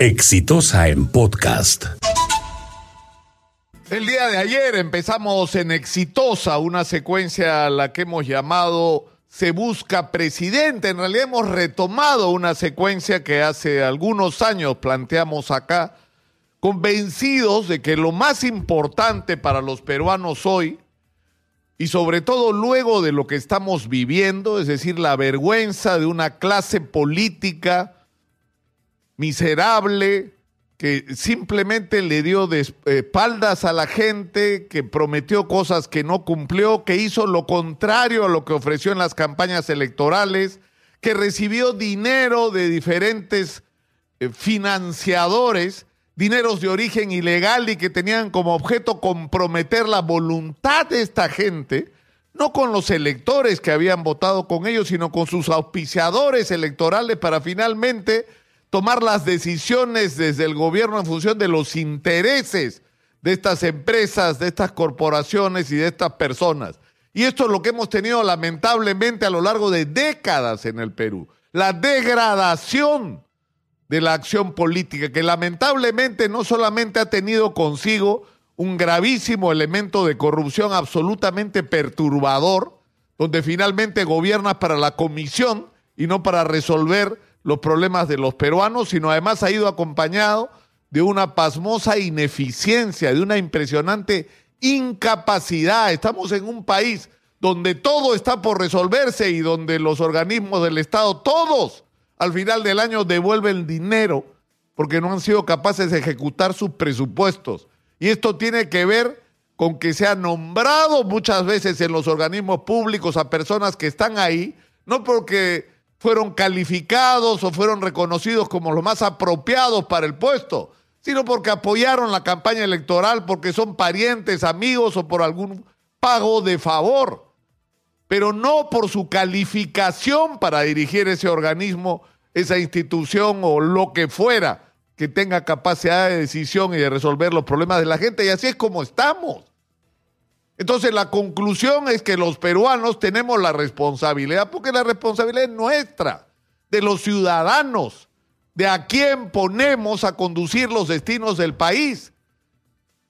Exitosa en podcast. El día de ayer empezamos en Exitosa, una secuencia a la que hemos llamado Se busca presidente. En realidad hemos retomado una secuencia que hace algunos años planteamos acá, convencidos de que lo más importante para los peruanos hoy, y sobre todo luego de lo que estamos viviendo, es decir, la vergüenza de una clase política, miserable que simplemente le dio de espaldas a la gente, que prometió cosas que no cumplió, que hizo lo contrario a lo que ofreció en las campañas electorales, que recibió dinero de diferentes eh, financiadores, dineros de origen ilegal y que tenían como objeto comprometer la voluntad de esta gente, no con los electores que habían votado con ellos, sino con sus auspiciadores electorales para finalmente tomar las decisiones desde el gobierno en función de los intereses de estas empresas, de estas corporaciones y de estas personas. Y esto es lo que hemos tenido lamentablemente a lo largo de décadas en el Perú. La degradación de la acción política, que lamentablemente no solamente ha tenido consigo un gravísimo elemento de corrupción absolutamente perturbador, donde finalmente gobierna para la comisión y no para resolver los problemas de los peruanos, sino además ha ido acompañado de una pasmosa ineficiencia, de una impresionante incapacidad. Estamos en un país donde todo está por resolverse y donde los organismos del Estado, todos, al final del año devuelven dinero porque no han sido capaces de ejecutar sus presupuestos. Y esto tiene que ver con que se ha nombrado muchas veces en los organismos públicos a personas que están ahí, no porque fueron calificados o fueron reconocidos como los más apropiados para el puesto, sino porque apoyaron la campaña electoral, porque son parientes, amigos o por algún pago de favor, pero no por su calificación para dirigir ese organismo, esa institución o lo que fuera que tenga capacidad de decisión y de resolver los problemas de la gente. Y así es como estamos. Entonces la conclusión es que los peruanos tenemos la responsabilidad, porque la responsabilidad es nuestra, de los ciudadanos, de a quién ponemos a conducir los destinos del país.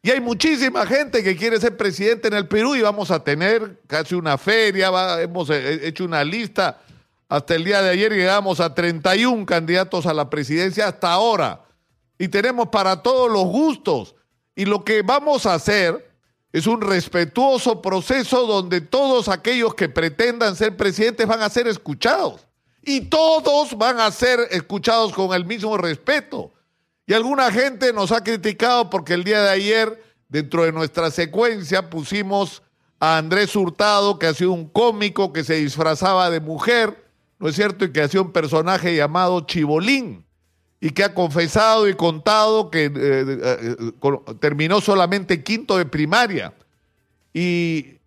Y hay muchísima gente que quiere ser presidente en el Perú y vamos a tener casi una feria, hemos hecho una lista. Hasta el día de ayer llegamos a 31 candidatos a la presidencia hasta ahora. Y tenemos para todos los gustos. Y lo que vamos a hacer es un respetuoso proceso donde todos aquellos que pretendan ser presidentes van a ser escuchados. Y todos van a ser escuchados con el mismo respeto. Y alguna gente nos ha criticado porque el día de ayer, dentro de nuestra secuencia, pusimos a Andrés Hurtado, que ha sido un cómico que se disfrazaba de mujer, ¿no es cierto? Y que hacía un personaje llamado Chibolín y que ha confesado y contado que eh, eh, terminó solamente quinto de primaria. Y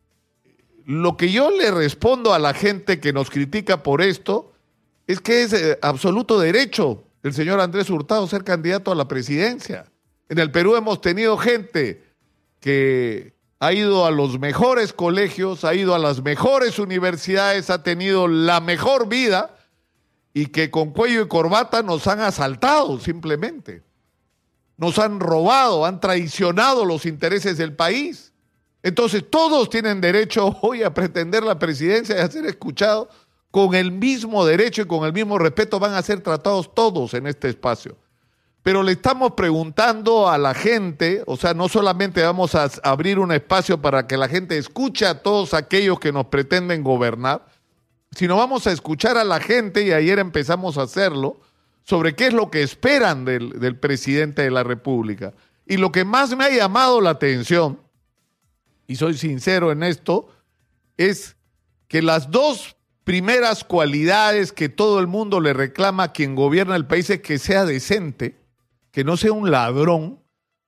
lo que yo le respondo a la gente que nos critica por esto es que es eh, absoluto derecho el señor Andrés Hurtado ser candidato a la presidencia. En el Perú hemos tenido gente que ha ido a los mejores colegios, ha ido a las mejores universidades, ha tenido la mejor vida y que con cuello y corbata nos han asaltado simplemente. Nos han robado, han traicionado los intereses del país. Entonces todos tienen derecho hoy a pretender la presidencia y a ser escuchados con el mismo derecho y con el mismo respeto van a ser tratados todos en este espacio. Pero le estamos preguntando a la gente, o sea, no solamente vamos a abrir un espacio para que la gente escuche a todos aquellos que nos pretenden gobernar, sino vamos a escuchar a la gente, y ayer empezamos a hacerlo, sobre qué es lo que esperan del, del presidente de la República. Y lo que más me ha llamado la atención, y soy sincero en esto, es que las dos primeras cualidades que todo el mundo le reclama a quien gobierna el país es que sea decente, que no sea un ladrón,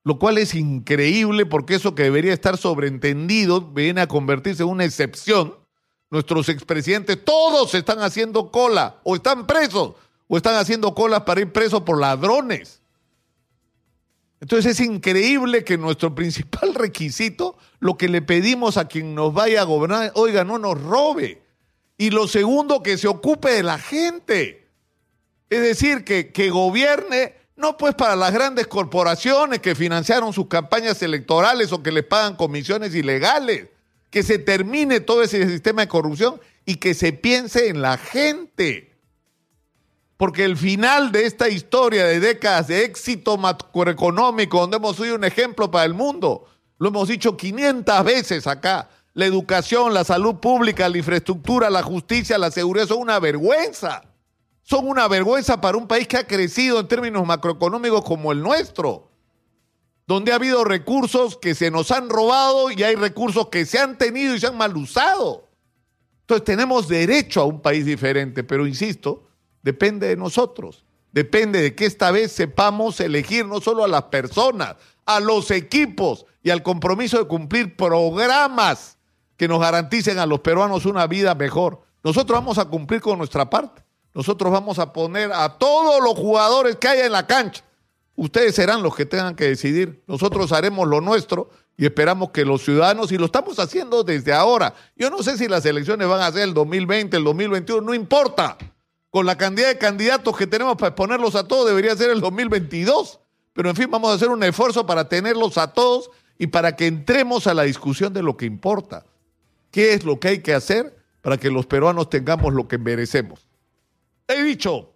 lo cual es increíble porque eso que debería estar sobreentendido viene a convertirse en una excepción nuestros expresidentes, todos están haciendo cola, o están presos, o están haciendo cola para ir presos por ladrones. Entonces es increíble que nuestro principal requisito, lo que le pedimos a quien nos vaya a gobernar, oiga, no nos robe. Y lo segundo, que se ocupe de la gente. Es decir, que, que gobierne No pues para las grandes corporaciones que financiaron sus campañas electorales o que les pagan comisiones ilegales. Que se termine todo ese sistema de corrupción y que se piense en la gente. Porque el final de esta historia de décadas de éxito macroeconómico, donde hemos sido un ejemplo para el mundo, lo hemos dicho 500 veces acá, la educación, la salud pública, la infraestructura, la justicia, la seguridad son una vergüenza. Son una vergüenza para un país que ha crecido en términos macroeconómicos como el nuestro, donde ha habido recursos que se nos han robado y hay recursos que se han tenido y se han mal usado. Entonces tenemos derecho a un país diferente, pero insisto, depende de nosotros. Depende de que esta vez sepamos elegir no solo a las personas, a los equipos y al compromiso de cumplir programas que nos garanticen a los peruanos una vida mejor. Nosotros vamos a cumplir con nuestra parte. Nosotros vamos a poner a todos los jugadores que haya en la cancha. Ustedes serán los que tengan que decidir. Nosotros haremos lo nuestro y esperamos que los ciudadanos, y lo estamos haciendo desde ahora, yo no sé si las elecciones van a ser el 2020, el 2021, no importa. Con la cantidad de candidatos que tenemos para exponerlos a todos, debería ser el 2022. Pero en fin, vamos a hacer un esfuerzo para tenerlos a todos y para que entremos a la discusión de lo que importa qué es lo que hay que hacer para que los peruanos tengamos lo que merecemos. He dicho.